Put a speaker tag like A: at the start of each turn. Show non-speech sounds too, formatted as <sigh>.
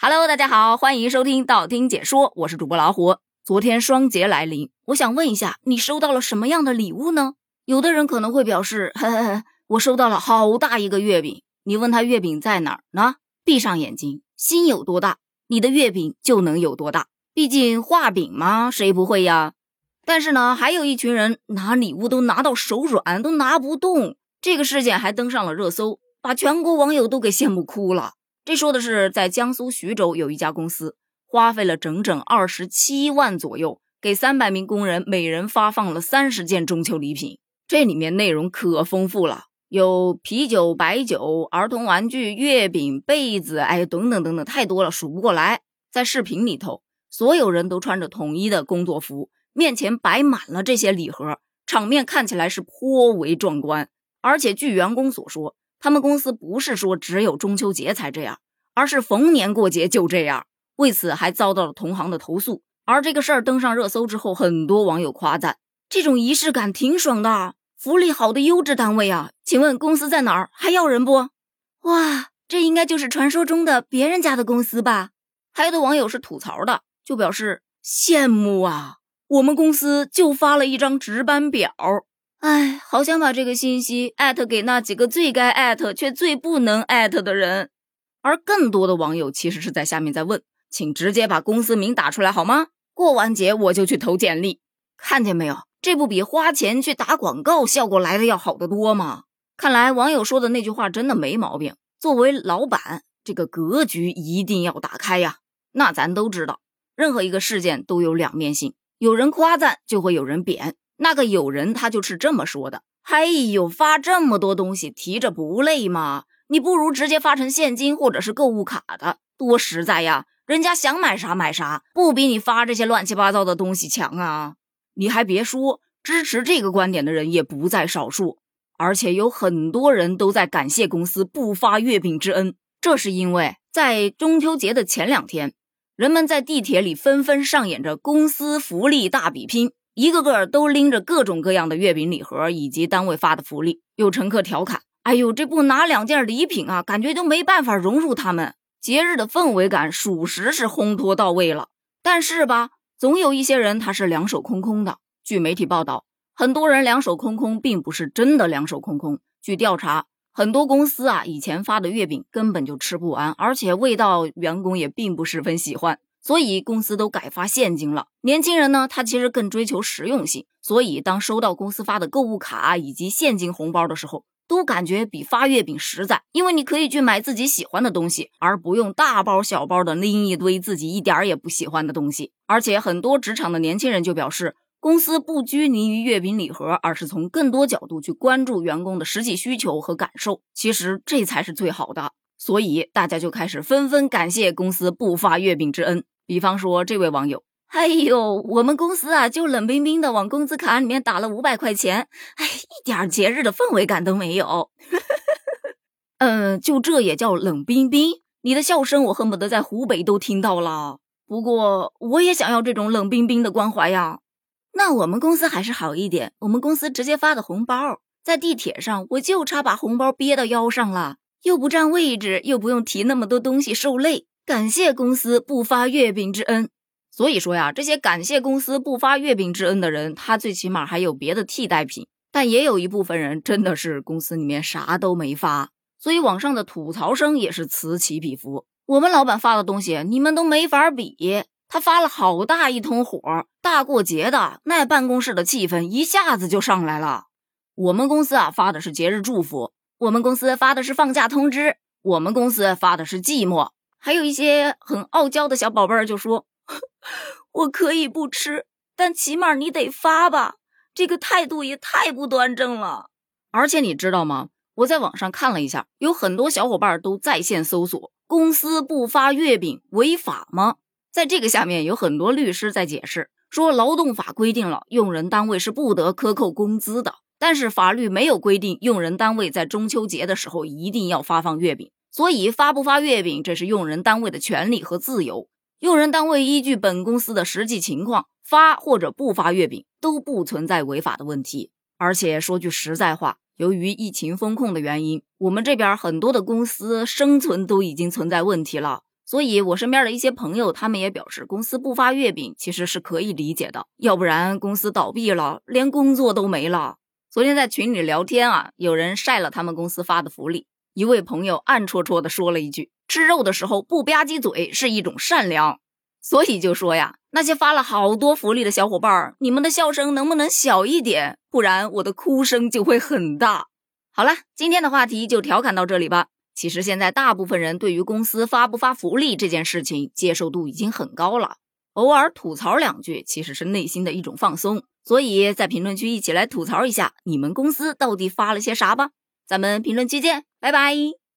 A: Hello，大家好，欢迎收听道听解说，我是主播老虎。昨天双节来临，我想问一下，你收到了什么样的礼物呢？有的人可能会表示，<laughs> 呵呵我收到了好大一个月饼。你问他月饼在哪儿呢？闭上眼睛，心有多大，你的月饼就能有多大。毕竟画饼嘛，谁不会呀？但是呢，还有一群人拿礼物都拿到手软，都拿不动。这个事件还登上了热搜，把全国网友都给羡慕哭了。这说的是，在江苏徐州有一家公司，花费了整整二十七万左右，给三百名工人每人发放了三十件中秋礼品。这里面内容可丰富了，有啤酒、白酒、儿童玩具、月饼、被子，哎，等等等等，太多了，数不过来。在视频里头，所有人都穿着统一的工作服，面前摆满了这些礼盒，场面看起来是颇为壮观。而且据员工所说。他们公司不是说只有中秋节才这样，而是逢年过节就这样。为此还遭到了同行的投诉。而这个事儿登上热搜之后，很多网友夸赞这种仪式感挺爽的，福利好的优质单位啊！请问公司在哪儿？还要人不？哇，这应该就是传说中的别人家的公司吧？还有的网友是吐槽的，就表示羡慕啊，我们公司就发了一张值班表。哎，好想把这个信息艾特给那几个最该艾特却最不能艾特的人。而更多的网友其实是在下面在问，请直接把公司名打出来好吗？过完节我就去投简历。看见没有，这不比花钱去打广告效果来的要好得多吗？看来网友说的那句话真的没毛病。作为老板，这个格局一定要打开呀。那咱都知道，任何一个事件都有两面性，有人夸赞就会有人贬。那个有人他就是这么说的：“哎呦，发这么多东西提着不累吗？你不如直接发成现金或者是购物卡的，多实在呀！人家想买啥买啥，不比你发这些乱七八糟的东西强啊！你还别说，支持这个观点的人也不在少数，而且有很多人都在感谢公司不发月饼之恩。这是因为在中秋节的前两天，人们在地铁里纷纷上演着公司福利大比拼。”一个个都拎着各种各样的月饼礼盒以及单位发的福利，有乘客调侃：“哎呦，这不拿两件礼品啊，感觉都没办法融入他们节日的氛围感，属实是烘托到位了。”但是吧，总有一些人他是两手空空的。据媒体报道，很多人两手空空，并不是真的两手空空。据调查，很多公司啊，以前发的月饼根本就吃不完，而且味道员工也并不十分喜欢。所以公司都改发现金了。年轻人呢，他其实更追求实用性，所以当收到公司发的购物卡以及现金红包的时候，都感觉比发月饼实在，因为你可以去买自己喜欢的东西，而不用大包小包的拎一堆自己一点也不喜欢的东西。而且很多职场的年轻人就表示，公司不拘泥于月饼礼盒，而是从更多角度去关注员工的实际需求和感受。其实这才是最好的。所以大家就开始纷纷感谢公司不发月饼之恩。比方说，这位网友，哎呦，我们公司啊，就冷冰冰的往工资卡里面打了五百块钱，哎，一点节日的氛围感都没有。<laughs> 嗯，就这也叫冷冰冰？你的笑声我恨不得在湖北都听到了。不过我也想要这种冷冰冰的关怀呀。那我们公司还是好一点，我们公司直接发的红包，在地铁上我就差把红包憋到腰上了，又不占位置，又不用提那么多东西受累。感谢公司不发月饼之恩，所以说呀，这些感谢公司不发月饼之恩的人，他最起码还有别的替代品。但也有一部分人真的是公司里面啥都没发，所以网上的吐槽声也是此起彼伏。我们老板发的东西你们都没法比，他发了好大一通火，大过节的那办公室的气氛一下子就上来了。我们公司啊发的是节日祝福，我们公司发的是放假通知，我们公司发的是寂寞。还有一些很傲娇的小宝贝儿就说：“ <laughs> 我可以不吃，但起码你得发吧。”这个态度也太不端正了。而且你知道吗？我在网上看了一下，有很多小伙伴都在线搜索：“公司不发月饼违法吗？”在这个下面有很多律师在解释说，劳动法规定了用人单位是不得克扣工资的，但是法律没有规定用人单位在中秋节的时候一定要发放月饼。所以发不发月饼，这是用人单位的权利和自由。用人单位依据本公司的实际情况发或者不发月饼，都不存在违法的问题。而且说句实在话，由于疫情风控的原因，我们这边很多的公司生存都已经存在问题了。所以，我身边的一些朋友，他们也表示，公司不发月饼其实是可以理解的，要不然公司倒闭了，连工作都没了。昨天在群里聊天啊，有人晒了他们公司发的福利，一位朋友暗戳戳的说了一句：“吃肉的时候不吧唧嘴是一种善良。”所以就说呀，那些发了好多福利的小伙伴儿，你们的笑声能不能小一点？不然我的哭声就会很大。好了，今天的话题就调侃到这里吧。其实现在大部分人对于公司发不发福利这件事情接受度已经很高了，偶尔吐槽两句其实是内心的一种放松。所以在评论区一起来吐槽一下，你们公司到底发了些啥吧？咱们评论区见，拜拜。